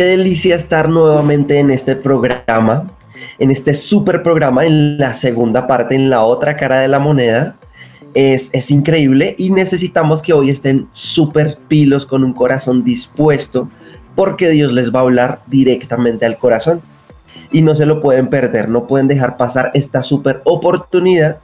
Qué delicia estar nuevamente en este programa, en este super programa, en la segunda parte, en la otra cara de la moneda. Es, es increíble y necesitamos que hoy estén súper pilos con un corazón dispuesto porque Dios les va a hablar directamente al corazón y no se lo pueden perder, no pueden dejar pasar esta super oportunidad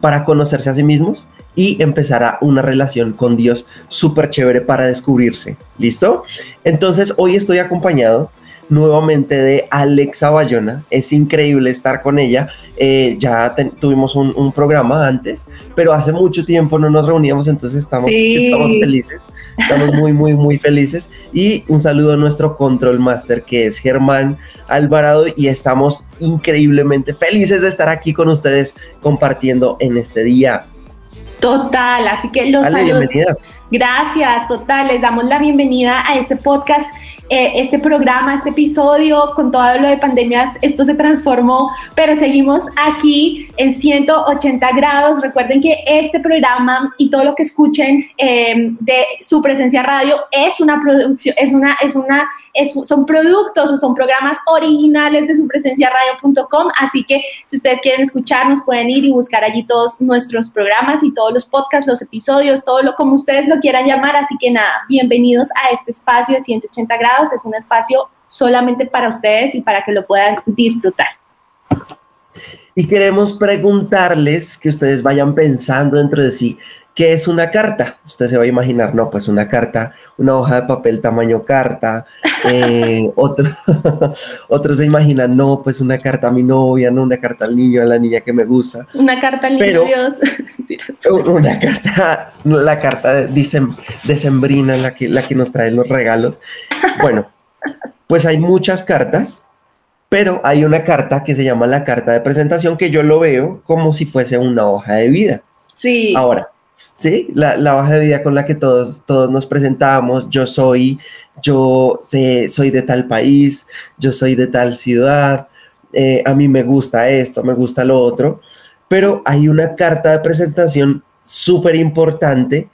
para conocerse a sí mismos y empezar a una relación con Dios súper chévere para descubrirse. ¿Listo? Entonces hoy estoy acompañado nuevamente de Alexa Bayona. Es increíble estar con ella. Eh, ya tuvimos un, programa antes, pero hace mucho tiempo no nos reuníamos, entonces estamos, estamos felices. Estamos muy, muy, muy felices. Y un saludo a nuestro control master que es Germán Alvarado y estamos increíblemente felices de estar aquí con ustedes compartiendo en este día. Total, así que los saludos. Gracias, total. Les damos la bienvenida a este podcast eh, este programa, este episodio, con todo lo de pandemias, esto se transformó, pero seguimos aquí en 180 grados. Recuerden que este programa y todo lo que escuchen eh, de su presencia radio es una producción, es una, es una son productos o son programas originales de su presencia radio.com, así que si ustedes quieren escucharnos pueden ir y buscar allí todos nuestros programas y todos los podcasts, los episodios, todo lo como ustedes lo quieran llamar, así que nada, bienvenidos a este espacio de 180 grados, es un espacio solamente para ustedes y para que lo puedan disfrutar. Y queremos preguntarles que ustedes vayan pensando dentro de sí, ¿Qué es una carta? Usted se va a imaginar, no, pues una carta, una hoja de papel tamaño carta. Eh, otro, otros se imaginan, no, pues una carta a mi novia, no una carta al niño, a la niña que me gusta. Una carta al niño Dios. una carta, la carta de, decembrina, la que, la que nos trae los regalos. Bueno, pues hay muchas cartas, pero hay una carta que se llama la carta de presentación que yo lo veo como si fuese una hoja de vida. Sí. Ahora, ¿sí? La, la, de vida con la que todos, todos nos presentamos, yo soy, yo sé, soy de tal país, yo soy de tal ciudad, eh, a mí me gusta esto, me gusta lo otro, pero hay una carta de presentación súper importante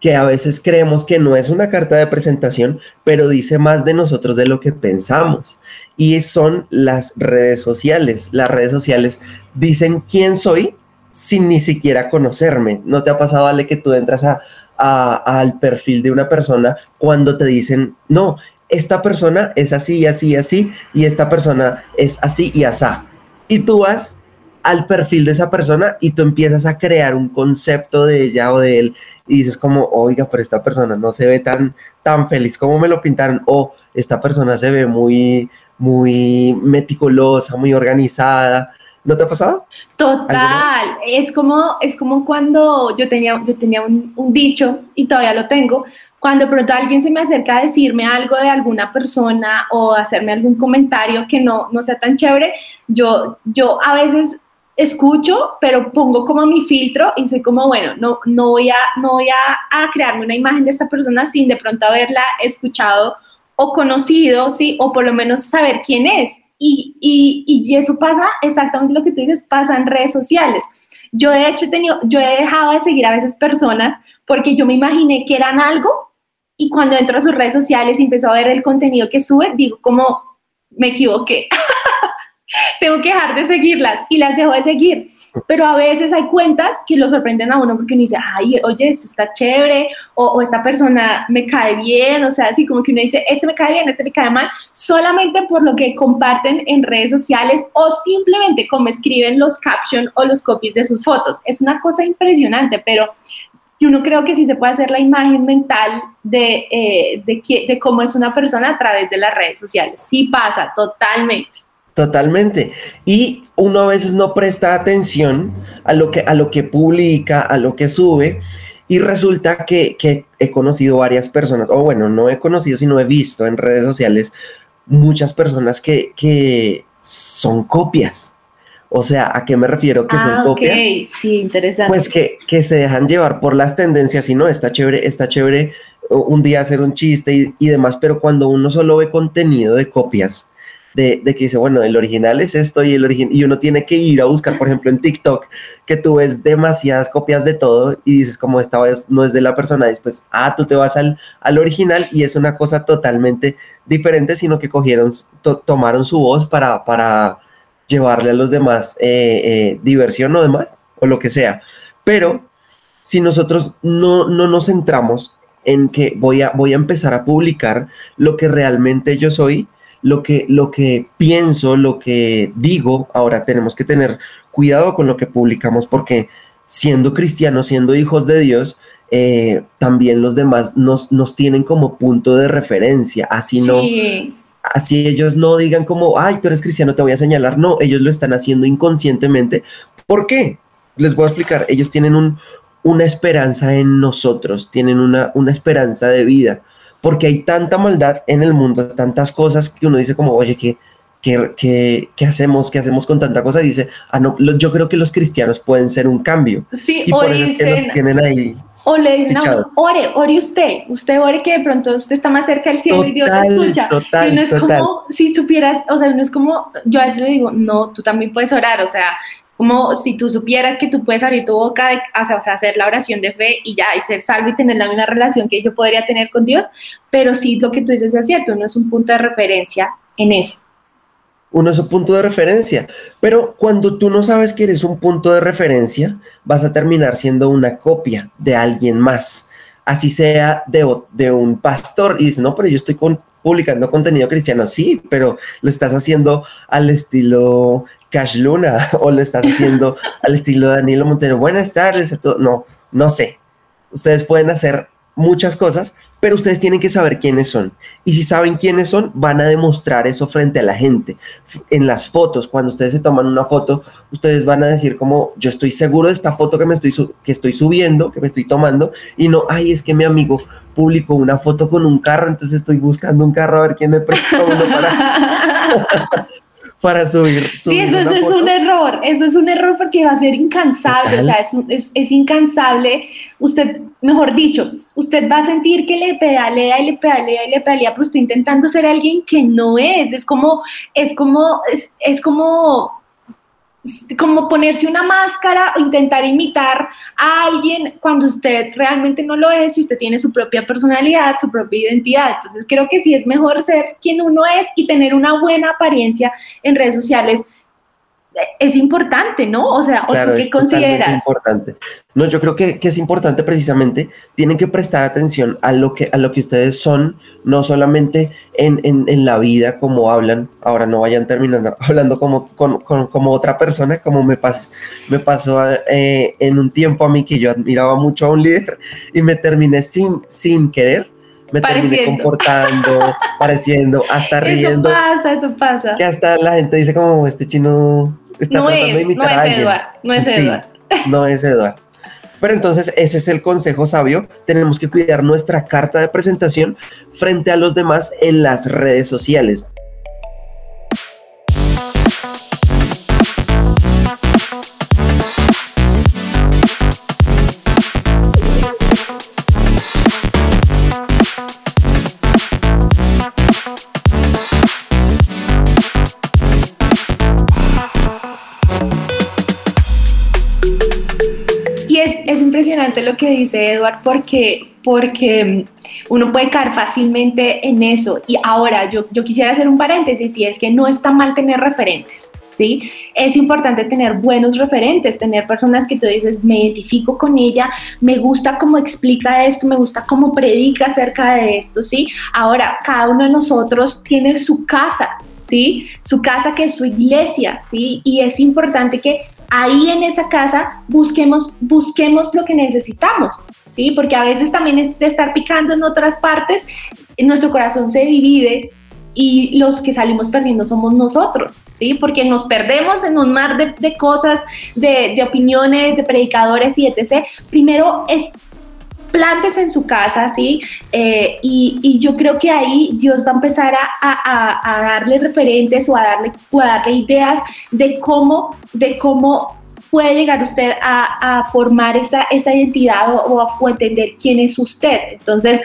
que a veces creemos que no es una carta de presentación, pero dice más de nosotros de lo que pensamos. Y son las redes sociales. Las redes sociales dicen quién soy sin ni siquiera conocerme. ¿No te ha pasado, Ale, que tú entras a, al perfil de una persona cuando te dicen, no, esta persona es así y así y así, y esta persona es así y asá? Y tú vas al perfil de esa persona y tú empiezas a crear un concepto de ella o de él y dices como, oiga, pero esta persona no se ve tan, tan feliz como me lo pintaron, o esta persona se ve muy, muy meticulosa, muy organizada, ¿No te ha pasado? Total, es como, es como cuando yo tenía, yo tenía un, dicho y todavía lo tengo, cuando de pronto alguien se me acerca a decirme algo de alguna persona o hacerme algún comentario que no, no sea tan chévere, yo, yo a veces escucho, pero pongo como mi filtro y soy como, bueno, no, no voy, a, no voy a, a crearme una imagen de esta persona sin de pronto haberla escuchado o conocido, ¿sí? O por lo menos saber quién es. Y, y, eso pasa exactamente lo que tú dices, pasa en redes sociales. Yo de hecho he tenido, yo he dejado de seguir a veces personas porque yo me imaginé que eran algo y cuando entro a sus redes sociales y empiezo a ver el contenido que sube, digo como me equivoqué. tengo que dejar de seguirlas y las dejo de seguir. Pero a veces hay cuentas que lo sorprenden a uno porque uno dice, ay, oye, esto está chévere, o, esta persona me cae bien, o sea, así como que uno dice, este me cae bien, este me cae mal, solamente por lo que comparten en redes sociales o simplemente como escriben los captions o los copies de sus fotos. Es una cosa impresionante, pero uno creo que sí se puede hacer la imagen mental de, eh, de, de cómo es una persona a través de las redes sociales. Sí pasa, totalmente. Totalmente. Y uno a veces no presta atención a lo que, a lo que publica, a lo que sube. Y resulta que, que he conocido varias personas, o bueno, no he conocido, sino he visto en redes sociales muchas personas que, que son copias. O sea, ¿a qué me refiero que son ah, copias? Sí, interesante. Pues que, que, se dejan llevar por las tendencias y no, está chévere, está chévere un día hacer un chiste y, y demás, pero cuando uno solo ve contenido de copias, de, que dice, bueno, el original es esto y el origen y uno tiene que ir a buscar, por ejemplo, en TikTok, que tú ves demasiadas copias de todo y dices, como esta vez no es de la persona, después, ah, tú te vas al, al original y es una cosa totalmente diferente, sino que cogieron, tomaron su voz para, para llevarle a los demás eh, eh, diversión o demás, o lo que sea. Pero si nosotros no, no nos centramos en que voy a, voy a empezar a publicar lo que realmente yo soy, lo que, lo que pienso, lo que digo, ahora tenemos que tener cuidado con lo que publicamos porque siendo cristianos, siendo hijos de Dios, eh, también los demás nos, nos tienen como punto de referencia, así no, así ellos no digan como, ay, tú eres cristiano, te voy a señalar, no, ellos lo están haciendo inconscientemente. ¿Por qué? Les voy a explicar, ellos tienen un, una esperanza en nosotros, tienen una, una esperanza de vida porque hay tanta maldad en el mundo, tantas cosas que uno dice como, oye, ¿qué, qué, hacemos? ¿Qué hacemos con tanta cosa? Dice, ah, no, yo creo que los cristianos pueden ser un cambio. Sí, y por eso es que los tienen ahí. O le dicen, no, ore, ore usted, usted ore que de pronto usted está más cerca del cielo y Dios te escucha. Total, y no es total. como, si supieras, o sea, no es como, yo a veces le digo, no, tú también puedes orar, o sea, como si tú supieras que tú puedes abrir tu boca, de, hacer la oración de fe y ya, y ser salvo y tener la misma relación que yo podría tener con Dios, pero sí lo que tú dices es cierto, uno es un punto de referencia en eso. Uno es un punto de referencia, pero cuando tú no sabes que eres un punto de referencia, vas a terminar siendo una copia de alguien más, así sea de, de un pastor, y dice, no, pero yo estoy con, publicando contenido cristiano, sí, pero lo estás haciendo al estilo Cash Luna o lo estás haciendo al estilo Danilo Montero. Buenas tardes a todos. No, no sé. Ustedes pueden hacer muchas cosas, pero ustedes tienen que saber quiénes son. Y si saben quiénes son, van a demostrar eso frente a la gente. En las fotos, cuando ustedes se toman una foto, ustedes van a decir como, yo estoy seguro de esta foto que me estoy, que estoy subiendo, que me estoy tomando, y no, ay, es que mi amigo publicó una foto con un carro, entonces estoy buscando un carro a ver quién me presta uno para, para subir. sí, eso, es un error, eso es un error porque va a ser incansable, o sea, es, es, incansable. Usted, mejor dicho, usted va a sentir que le pedalea y le pedalea y le pedalea, pero está intentando ser alguien que no es. Es como, es como, es, es como como ponerse una máscara o intentar imitar a alguien cuando usted realmente no lo es y usted tiene su propia personalidad, su propia identidad. Entonces creo que sí es mejor ser quien uno es y tener una buena apariencia en redes sociales es importante, ¿no? O sea, claro, ¿qué consideras? Es importante. No, yo creo que, que, es importante precisamente, tienen que prestar atención a lo que, a lo que ustedes son, no solamente en, en, en la vida como hablan, ahora no vayan terminando hablando como, como otra persona, como me, pas, me pasó eh, en un tiempo a mí que yo admiraba mucho a un líder y me terminé sin, sin querer me terminé comportando, pareciendo, hasta riendo. Eso pasa, eso pasa. Que hasta la gente dice como este chino no es, no es Eduard, no es Eduard. No es. Pero entonces ese es el consejo sabio. Tenemos que cuidar nuestra carta de presentación frente a los demás en las redes sociales. Lo que dice Edward porque, porque mm, uno puede caer fácilmente en eso. Y ahora yo, yo quisiera hacer un paréntesis y es que no está mal tener referentes. ¿Sí? Es importante tener buenos referentes, tener personas que tú dices, me identifico con ella, me gusta cómo explica esto, me gusta cómo predica acerca de esto, ¿sí? Ahora, cada uno de nosotros tiene su casa, ¿sí? Su casa que es su iglesia, ¿sí? Y es importante que ahí en esa casa busquemos, busquemos lo que necesitamos, ¿sí? Porque a veces también es de estar picando en otras partes, nuestro corazón se divide y los que salimos perdiendo somos nosotros, ¿sí? Porque nos perdemos en un mar de, cosas, de, de opiniones, de predicadores y etc. Primero es plantes en su casa, ¿sí? Eh, y, yo creo que ahí Dios va a empezar a, darle referentes o a darle, a darle ideas de cómo, de cómo puede llegar usted a, formar esa, esa identidad o, o, entender quién es usted. Entonces,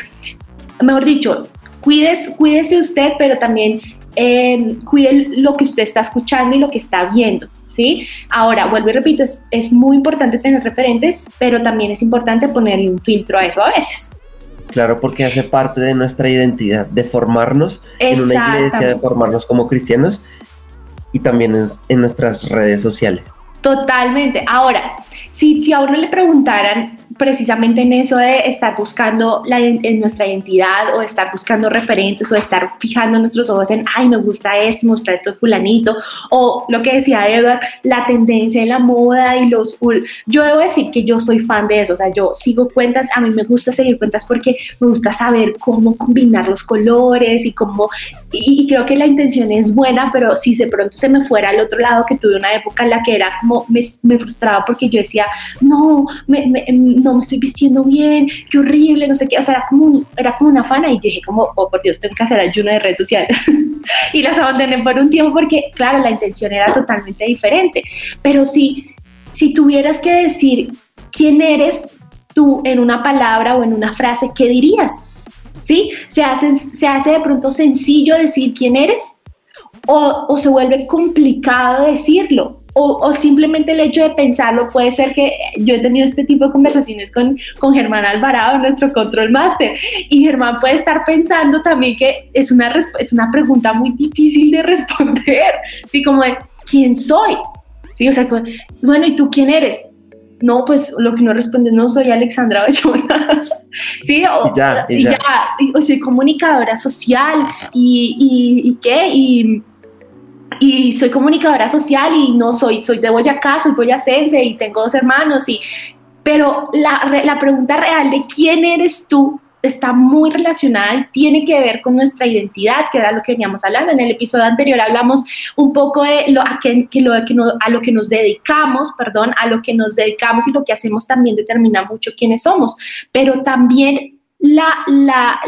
mejor dicho, cuídese, cuídese usted, pero también eh, cuide lo que usted está escuchando y lo que está viendo. ¿Sí? Ahora, vuelvo y repito, es, es muy importante tener referentes, pero también es importante ponerle un filtro a eso a veces. Claro, porque hace parte de nuestra identidad, de formarnos en una iglesia, de formarnos como cristianos y también en, en nuestras redes sociales. Totalmente. Ahora, si, si a uno le preguntaran precisamente en eso de estar buscando la, en nuestra identidad o estar buscando referentes o estar fijando nuestros ojos en, ay, me gusta esto, me gusta esto fulanito, o lo que decía Edward, la tendencia en la moda y los... Yo debo decir que yo soy fan de eso, o sea, yo sigo cuentas, a mí me gusta seguir cuentas porque me gusta saber cómo combinar los colores y cómo... Y, creo que la intención es buena, pero si de pronto se me fuera al otro lado, que tuve una época en la que era como, me, me frustraba porque yo decía, no, me, me no me estoy vistiendo bien, qué horrible, no sé qué, o sea, era como, era como una fana y dije como, oh por Dios, tengo que hacer ayuno de redes sociales. y las abandoné por un tiempo porque, claro, la intención era totalmente diferente. Pero si, si tuvieras que decir quién eres tú en una palabra o en una frase, ¿qué dirías? ¿Sí? ¿Se hace, se hace de pronto sencillo decir quién eres? O, o se vuelve complicado decirlo? o, simplemente el hecho de pensarlo puede ser que yo he tenido este tipo de conversaciones con, con Germán Alvarado, nuestro control master, y Germán puede estar pensando también que es una, es una pregunta muy difícil de responder, ¿sí? Como de, ¿quién soy? Sí, o sea, bueno, ¿y tú quién eres? No, pues lo que no responde, no soy Alexandra Bayona. sí, o, ya, y ya. o soy comunicadora social y, y, y qué, y y soy comunicadora social y no soy, soy de Boyacá, soy boyacense y tengo dos hermanos, y, pero la, la pregunta real de quién eres tú está muy relacionada y tiene que ver con nuestra identidad, que era lo que veníamos hablando. En el episodio anterior hablamos un poco de lo, a, que, lo, que nos dedicamos, perdón, a lo que nos dedicamos y lo que hacemos también determina mucho quiénes somos, pero también la, la,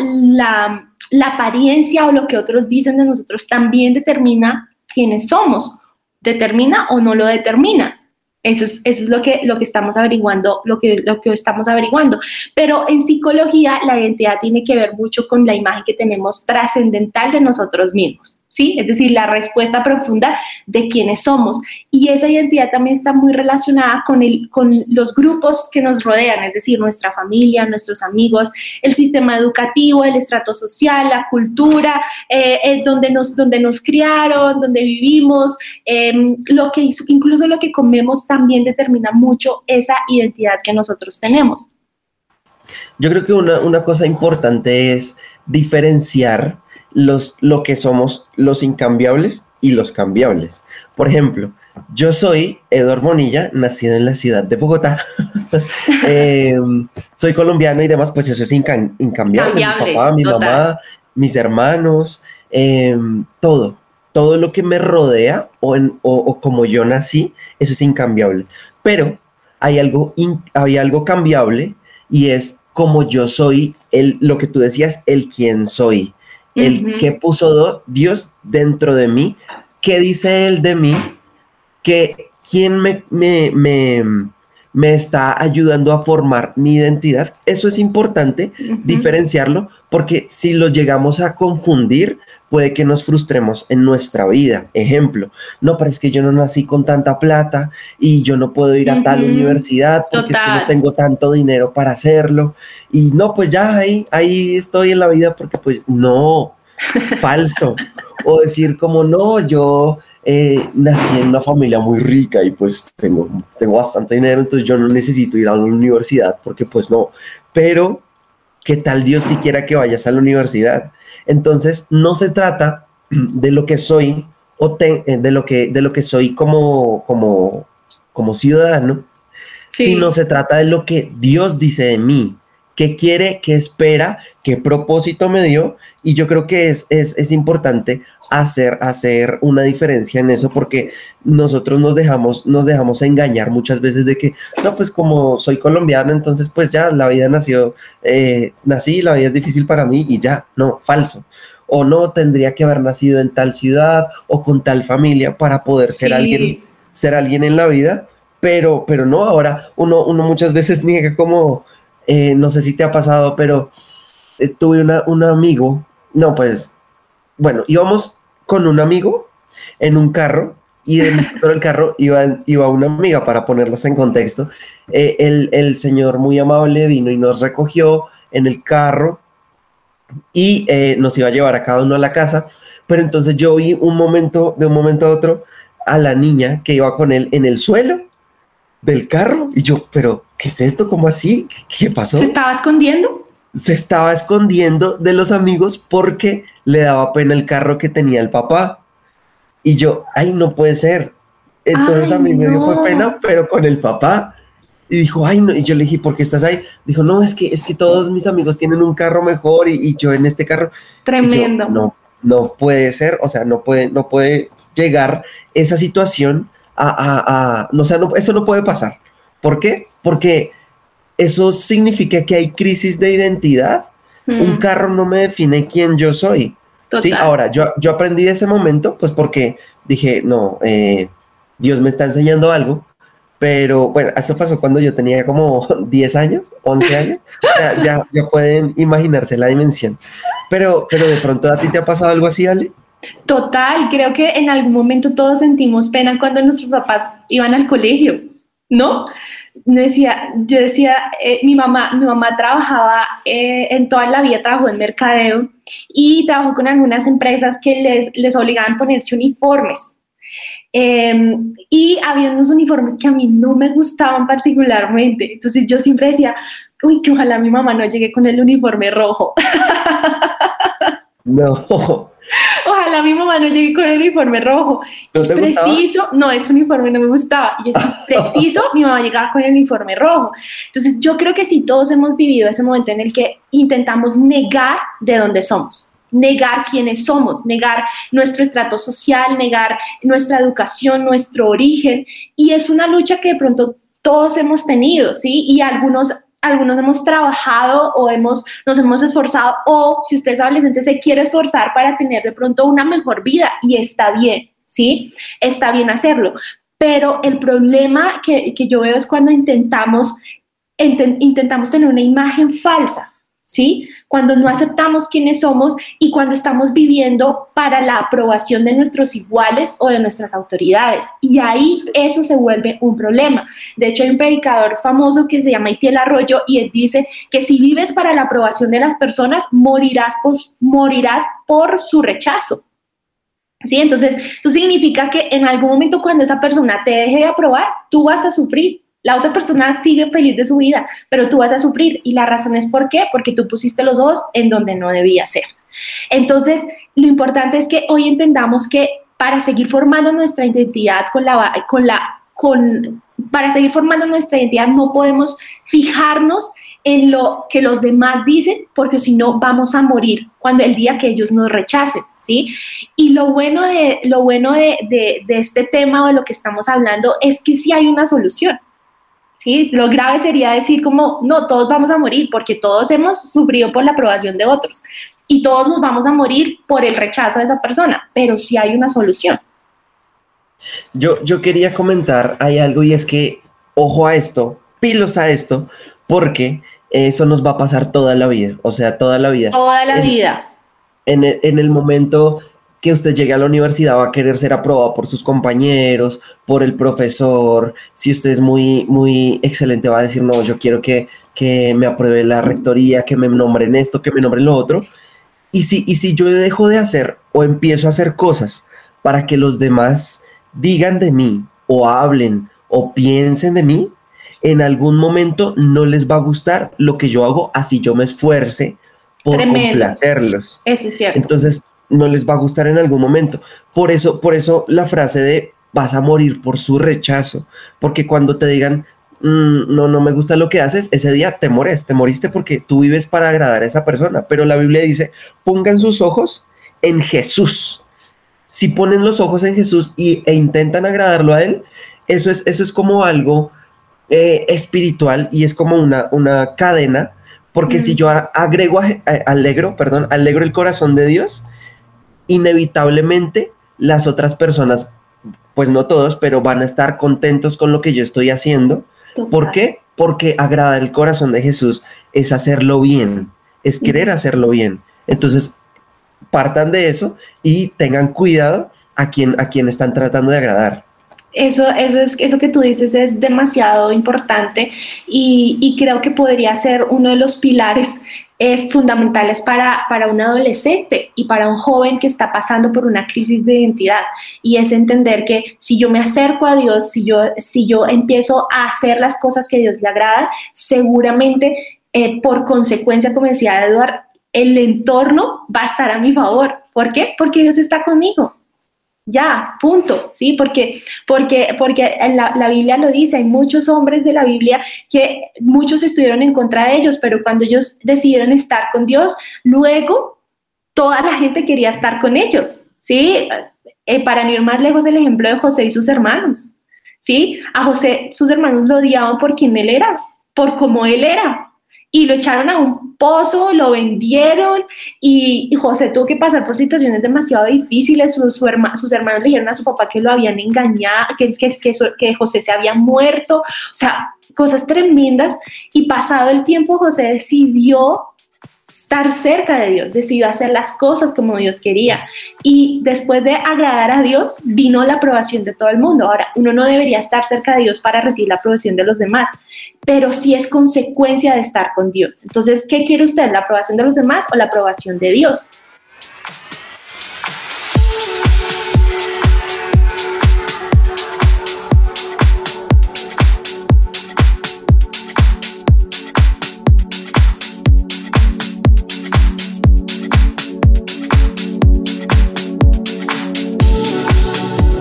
la apariencia o lo que otros dicen de nosotros también determina quiénes somos. ¿Determina o no lo determina? Eso es, eso es lo, que, lo que estamos averiguando, lo que, lo que estamos averiguando. Pero en psicología la identidad tiene que ver mucho con la imagen que tenemos trascendental de nosotros mismos. ¿Sí? Es decir, la respuesta profunda de quiénes somos. Y esa identidad también está muy relacionada con, el, con los grupos que nos rodean, es decir, nuestra familia, nuestros amigos, el sistema educativo, el estrato social, la cultura, eh, eh, donde, nos, donde nos criaron, donde vivimos, em, lo que, incluso lo que comemos también determina mucho esa identidad que nosotros tenemos. Yo creo que una, una cosa importante es diferenciar los, lo que somos los incambiables y los cambiables. Por ejemplo, yo soy Eduardo Monilla, nacido en la ciudad de Bogotá. Em, soy colombiano y demás, pues eso es incambiable. mi papá, mi mamá, mis hermanos, em, todo. Todo lo que me rodea o, en, o, como yo nací, eso es incambiable. Pero hay algo, hay algo cambiable y es como yo soy, el, lo que tú decías, el quien soy el que puso Dios dentro de mí, qué dice Él de mí, que quién me, me, me, está ayudando a formar mi identidad. Eso es importante diferenciarlo porque si lo llegamos a confundir, puede que nos frustremos en nuestra vida. Ejemplo, no, pero es que yo no nací con tanta plata y yo no puedo ir a tal universidad porque es que no tengo tanto dinero para hacerlo. Y no, pues ya ahí, ahí estoy en la vida porque pues no, falso. O decir como, no, yo eh, nací en una familia muy rica y pues tengo, tengo bastante dinero, entonces yo no necesito ir a la universidad porque pues no. Pero, ¿qué tal Dios si quiera que vayas a la universidad? Entonces, no se trata de lo que soy o eh, de, lo que, de lo que soy como, como, como ciudadano, sino se trata de lo que Dios dice de mí, qué quiere, qué espera, qué propósito me dio. Y yo creo que es, es, importante hacer, hacer una diferencia en eso porque nosotros nos dejamos, nos dejamos engañar muchas veces de que, no, pues como soy colombiano, entonces pues ya la vida nació, eh, nací, la vida es difícil para mí y ya, no, falso. O no, tendría que haber nacido en tal ciudad o con tal familia para poder ser alguien, ser alguien en la vida. Pero, pero no, ahora uno, uno muchas veces niega como, eh, no sé si te ha pasado, pero eh, tuve un amigo, no, pues, bueno, íbamos con un amigo en un carro y dentro del carro iba, iba una amiga, para ponerlos en contexto. Eh, el, el, señor muy amable vino y nos recogió en el carro y nos iba a llevar a cada uno a la casa, pero entonces yo vi un momento, de un momento a otro, a la niña que iba con él en el suelo del carro. Y yo, pero, ¿qué es esto? ¿Cómo así? ¿Qué pasó? ¿Se estaba escondiendo? Se estaba escondiendo de los amigos porque le daba pena el carro que tenía el papá. Y yo, ay, no puede ser. Entonces a mí me dio fue pena, pero con el papá. Y dijo, ay, no. Y yo le dije, ¿por qué estás ahí? Dijo, no, es que, es que todos mis amigos tienen un carro mejor y, yo en este carro. Tremendo. no, no puede ser, o sea, no puede, no puede llegar esa situación a, no, sea, eso no puede pasar. ¿Por qué? Porque eso significa que hay crisis de identidad. Un mm. carro no me define quién yo soy. Sí, ahora, yo, yo aprendí de ese momento, pues porque dije, no, eh, Dios me está enseñando algo, pero bueno, eso pasó cuando yo tenía como 10 años, 11 años, ya, ya, pueden imaginarse la dimensión. Pero, pero de pronto a ti te ha pasado algo así, Ale? Total, creo que en algún momento todos sentimos pena cuando nuestros papás iban al colegio, ¿no? Decía, yo decía, eh, mi, mamá, mi mamá trabajaba eh, en toda la vida, trabajó en mercadeo y trabajó con algunas empresas que les, les obligaban a ponerse uniformes. Em, y había unos uniformes que a mí no me gustaban particularmente. Entonces yo siempre decía, uy, que ojalá mi mamá no llegue con el uniforme rojo. No. Ojalá mi mamá no llegue con el uniforme rojo. ¿No te preciso, no, ese uniforme no me gustaba. Y es preciso, mi mamá llegaba con el uniforme rojo. Entonces, yo creo que si todos hemos vivido ese momento en el que intentamos negar de dónde somos, negar quiénes somos, negar nuestro estrato social, negar nuestra educación, nuestro origen. Y es una lucha que de pronto todos hemos tenido, ¿sí? Y algunos algunos hemos trabajado o hemos, nos hemos esforzado o si usted es adolescente se quiere esforzar para tener de pronto una mejor vida y está bien, ¿sí? Está bien hacerlo. Pero el problema que, que yo veo es cuando intentamos, intentamos tener una imagen falsa, ¿sí? Cuando no aceptamos quiénes somos y cuando estamos viviendo para la aprobación de nuestros iguales o de nuestras autoridades. Y ahí eso se vuelve un problema. De hecho, hay un predicador famoso que se llama Itiel Arroyo y él dice que si vives para la aprobación de las personas, morirás por, morirás por su rechazo. ¿Sí? Entonces, eso significa que en algún momento cuando esa persona te deje de aprobar, tú vas a sufrir la otra persona sigue feliz de su vida, pero tú vas a sufrir. Y la razón es por qué, porque tú pusiste los ojos en donde no debía ser. Entonces, lo importante es que hoy entendamos que para seguir formando nuestra identidad con la, con la, con, para seguir formando nuestra identidad no podemos fijarnos en lo que los demás dicen, porque si no vamos a morir cuando el día que ellos nos rechacen, ¿sí? Y lo bueno de, lo bueno de, de, de este tema o de lo que estamos hablando es que sí hay una solución. ¿Sí? Lo grave sería decir como, no, todos vamos a morir porque todos hemos sufrido por la aprobación de otros y todos nos vamos a morir por el rechazo de esa persona, pero sí hay una solución. Yo, yo quería comentar, hay algo y es que, ojo a esto, pilos a esto, porque eso nos va a pasar toda la vida, o sea, toda la vida. Toda la vida. En en el momento que usted llegue a la universidad va a querer ser aprobado por sus compañeros, por el profesor. Si usted es muy, muy excelente, va a decir, no, yo quiero que, que me apruebe la rectoría, que me nombren esto, que me nombren lo otro. Y si, y si yo dejo de hacer o empiezo a hacer cosas para que los demás digan de mí o hablen o piensen de mí, en algún momento no les va a gustar lo que yo hago, así yo me esfuerce por complacerlos. Eso es cierto. Entonces, no les va a gustar en algún momento. Por eso, por eso la frase de vas a morir por su rechazo, porque cuando te digan mm, no, no me gusta lo que haces, ese día te mores, te moriste porque tú vives para agradar a esa persona. Pero la Biblia dice, pongan sus ojos en Jesús. Si ponen los ojos en Jesús y, e intentan agradarlo a Él, eso es, eso es como algo eh, espiritual y es como una, una cadena, porque si yo agrego, alegro, perdón, alegro el corazón de Dios, inevitablemente las otras personas pues no todos, pero van a estar contentos con lo que yo estoy haciendo. ¿Por qué? Porque agradar el corazón de Jesús es hacerlo bien, es querer hacerlo bien. Entonces, partan de eso y tengan cuidado a quien, a quien están tratando de agradar. Eso, eso, es, eso que tú dices es demasiado importante y, y creo que podría ser uno de los pilares eh, fundamentales para, para un adolescente y para un joven que está pasando por una crisis de identidad. Y es entender que si yo me acerco a Dios, si yo, si yo empiezo a hacer las cosas que Dios le agrada, seguramente eh, por consecuencia, como decía Eduard, el entorno va a estar a mi favor. ¿Por qué? Porque Dios está conmigo. Ya, punto, ¿sí? Porque, porque, porque la, Biblia lo dice, hay muchos hombres de la Biblia que muchos estuvieron en contra de ellos, pero cuando ellos decidieron estar con Dios, luego toda la gente quería estar con ellos, ¿sí? Eh, para no ir más lejos, el ejemplo de José y sus hermanos, ¿sí? A José sus hermanos lo odiaban por quien él era, por cómo él era, y lo echaron a un pozo, lo vendieron y, José tuvo que pasar por situaciones demasiado difíciles. sus hermanos le dijeron a su papá que lo habían engañado, que, que, que, que José se había muerto, o sea, cosas tremendas. Y pasado el tiempo, José decidió estar cerca de Dios, decidió hacer las cosas como Dios quería. Y después de agradar a Dios, vino la aprobación de todo el mundo. Ahora, uno no debería estar cerca de Dios para recibir la aprobación de los demás, pero sí es consecuencia de estar con Dios. Entonces, ¿qué quiere usted? ¿La aprobación de los demás o la aprobación de Dios?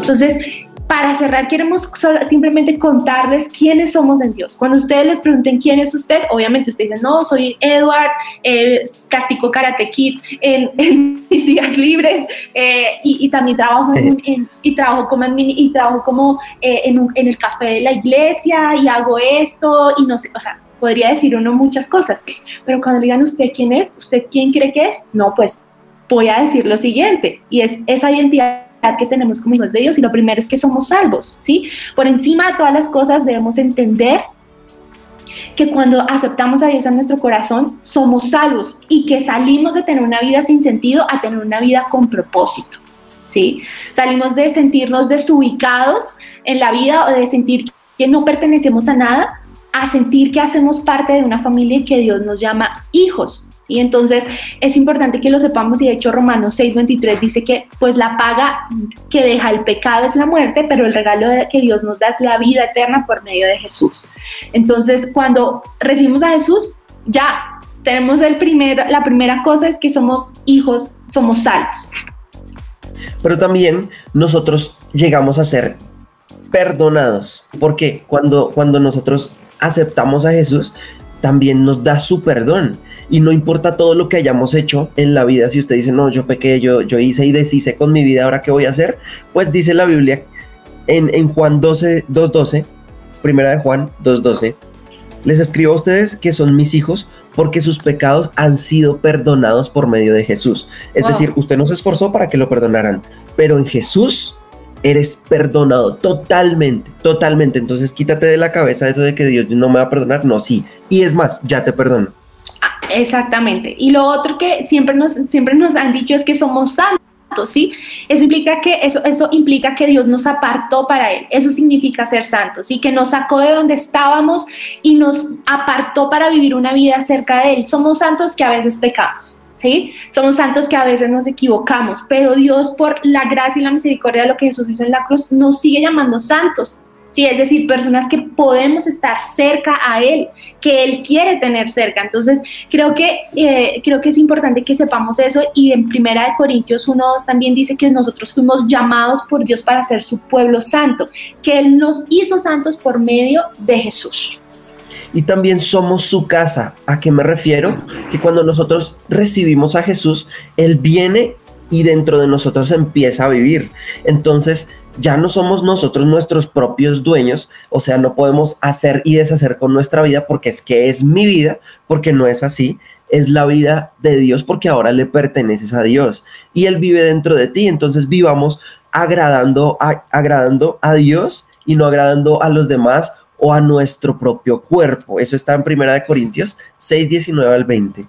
Entonces, para cerrar, queremos simplemente contarles quiénes somos en Dios. Cuando ustedes les pregunten quién es usted, obviamente ustedes dicen, no, soy Edward, eh, practico Karate Kid en, mis días libres eh, y, también trabajo, en, y trabajo como, y trabajo como eh, en, en el café de la iglesia y hago esto y no sé, o sea, podría decir uno muchas cosas, pero cuando le digan usted quién es, usted quién cree que es, no, pues voy a decir lo siguiente y es esa identidad que tenemos como hijos de Dios y lo primero es que somos salvos, ¿sí? Por encima de todas las cosas debemos entender que cuando aceptamos a Dios en nuestro corazón somos salvos y que salimos de tener una vida sin sentido a tener una vida con propósito, ¿sí? Salimos de sentirnos desubicados en la vida o de sentir que no pertenecemos a nada a sentir que hacemos parte de una familia y que Dios nos llama hijos, y entonces es importante que lo sepamos y de hecho Romanos 6:23 dice que pues la paga que deja el pecado es la muerte, pero el regalo que Dios nos da es la vida eterna por medio de Jesús. Entonces cuando recibimos a Jesús, ya tenemos el primer, la primera cosa es que somos hijos, somos salvos. Pero también nosotros llegamos a ser perdonados, porque cuando, cuando nosotros aceptamos a Jesús, también nos da su perdón y no importa todo lo que hayamos hecho en la vida, si usted dice, no, yo pequé, yo, yo hice y deshice con mi vida, ahora qué voy a hacer, pues dice la Biblia en, en Juan 12, 2.12, primera de Juan 2.12, les escribo a ustedes que son mis hijos porque sus pecados han sido perdonados por medio de Jesús. Es decir, usted no se esforzó para que lo perdonaran, pero en Jesús eres perdonado totalmente, totalmente. Entonces quítate de la cabeza eso de que Dios no me va a perdonar. No, sí. Y es más, ya te perdono. Exactamente. Y lo otro que siempre nos, siempre nos han dicho es que somos santos, ¿sí? Eso implica que, eso, eso implica que Dios nos apartó para Él. Eso significa ser santos, y Que nos sacó de donde estábamos y nos apartó para vivir una vida cerca de Él. Somos santos que a veces pecamos. ¿Sí? Somos santos que a veces nos equivocamos, pero Dios por la gracia y la misericordia de lo que Jesús hizo en la cruz nos sigue llamando santos, Sí, es decir, personas que podemos estar cerca a Él, que Él quiere tener cerca. Entonces, creo que, eh, creo que es importante que sepamos eso y en Primera de Corintios 1.2 también dice que nosotros fuimos llamados por Dios para ser su pueblo santo, que Él nos hizo santos por medio de Jesús y también somos su casa. ¿A qué me refiero? Que cuando nosotros recibimos a Jesús, Él viene y dentro de nosotros empieza a vivir. Entonces, ya no somos nosotros nuestros propios dueños, o sea, no podemos hacer y deshacer con nuestra vida porque es que es mi vida, porque no es así, es la vida de Dios porque ahora le perteneces a Dios y Él vive dentro de ti, entonces vivamos agradando a, agradando a Dios y no agradando a los demás o a nuestro propio cuerpo. Eso está en Primera de Corintios 6, 19 al 20.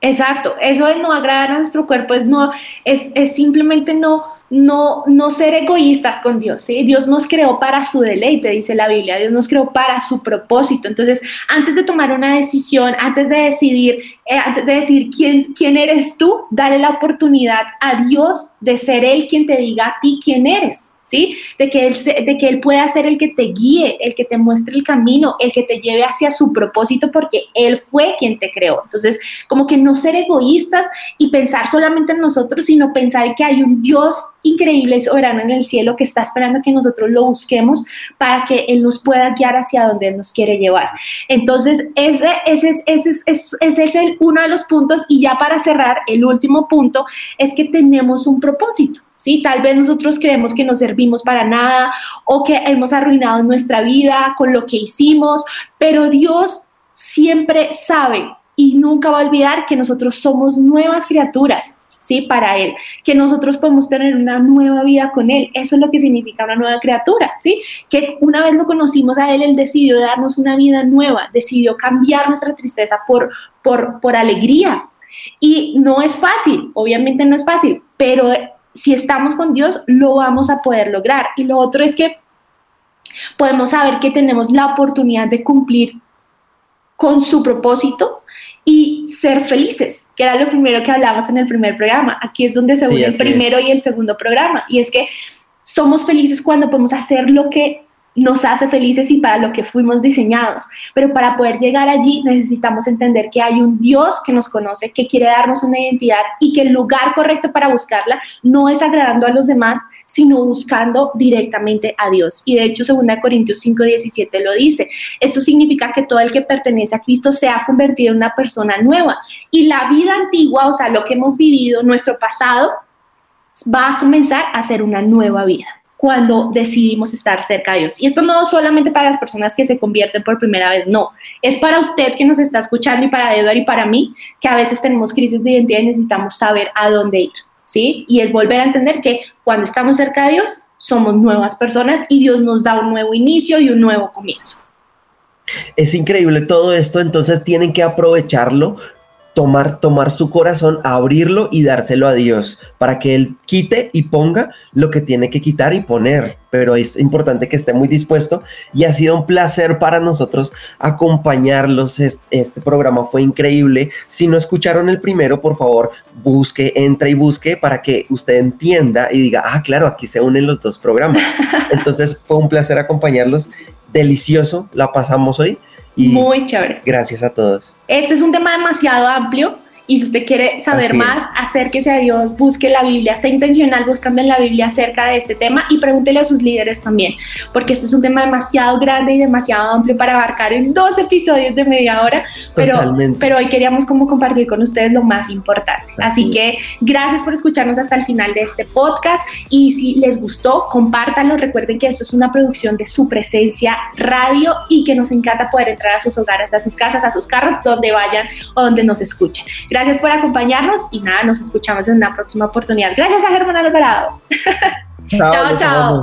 Exacto, eso de no agradar a nuestro cuerpo es, no, es, es simplemente no, no, no ser egoístas con Dios. ¿sí? Dios nos creó para su deleite, dice la Biblia, Dios nos creó para su propósito. Entonces, antes de tomar una decisión, antes de decidir, eh, antes de decir quién, quién eres tú, dale la oportunidad a Dios de ser Él quien te diga a ti quién eres. ¿Sí? De que, él, de que Él pueda ser el que te guíe, el que te muestre el camino, el que te lleve hacia su propósito, porque Él fue quien te creó. Entonces, como que no ser egoístas y pensar solamente en nosotros, sino pensar que hay un Dios increíble y soberano en el cielo que está esperando que nosotros lo busquemos para que Él nos pueda guiar hacia donde Él nos quiere llevar. Entonces, ese, ese, ese, ese, ese es el, uno de los puntos. Y ya para cerrar, el último punto es que tenemos un propósito. ¿Sí? Tal vez nosotros creemos que no servimos para nada o que hemos arruinado nuestra vida con lo que hicimos, pero Dios siempre sabe y nunca va a olvidar que nosotros somos nuevas criaturas. ¿sí? Para Él, que nosotros podemos tener una nueva vida con Él. Eso es lo que significa una nueva criatura, ¿sí? Que una vez lo conocimos a Él, Él decidió darnos una vida nueva, decidió cambiar nuestra tristeza por, por, por alegría. Y no es fácil, obviamente no es fácil, pero si estamos con Dios, lo vamos a poder lograr. Y lo otro es que podemos saber que tenemos la oportunidad de cumplir con su propósito y ser felices, que era lo primero que hablamos en el primer programa. Aquí es donde se une el primero y el segundo programa. Y es que somos felices cuando podemos hacer lo que nos hace felices y para lo que fuimos diseñados. Pero para poder llegar allí necesitamos entender que hay un Dios que nos conoce, que quiere darnos una identidad y que el lugar correcto para buscarla no es agradando a los demás, sino buscando directamente a Dios. Y de hecho, 2 Corintios 5, 17 lo dice. Esto significa que todo el que pertenece a Cristo se ha convertido en una persona nueva. Y la vida antigua, o sea, lo que hemos vivido, nuestro pasado, va a comenzar a ser una nueva vida cuando decidimos estar cerca de Dios. Y esto no solamente para las personas que se convierten por primera vez, no, es para usted que nos está escuchando y para Eduardo y para mí, que a veces tenemos crisis de identidad y necesitamos saber a dónde ir, ¿sí? Y es volver a entender que cuando estamos cerca de Dios, somos nuevas personas y Dios nos da un nuevo inicio y un nuevo comienzo. Es increíble todo esto, entonces tienen que aprovecharlo tomar, tomar su corazón, abrirlo y dárselo a Dios para que Él quite y ponga lo que tiene que quitar y poner. Pero es importante que esté muy dispuesto y ha sido un placer para nosotros acompañarlos. Este, programa fue increíble. Si no escucharon el primero, por favor, busque, entre y busque para que usted entienda y diga, ah, claro, aquí se unen los dos programas. Entonces fue un placer acompañarlos. Delicioso, la pasamos hoy muy chévere. Gracias a todos. Este es un tema demasiado amplio y si usted quiere saber más, acérquese a Dios, busque la Biblia, sea intencional buscando en la Biblia acerca de este tema y pregúntele a sus líderes también, porque este es un tema demasiado grande y demasiado amplio para abarcar en dos episodios de media hora, pero, pero hoy queríamos como compartir con ustedes lo más importante. Así, que gracias por escucharnos hasta el final de este podcast y si les gustó, compártanlo. Recuerden que esto es una producción de su presencia radio y que nos encanta poder entrar a sus hogares, a sus casas, a sus carros, donde vayan o donde nos escuchen. Gracias por acompañarnos y nada, nos escuchamos en una próxima oportunidad. Gracias a Germán Alvarado. chao, chao.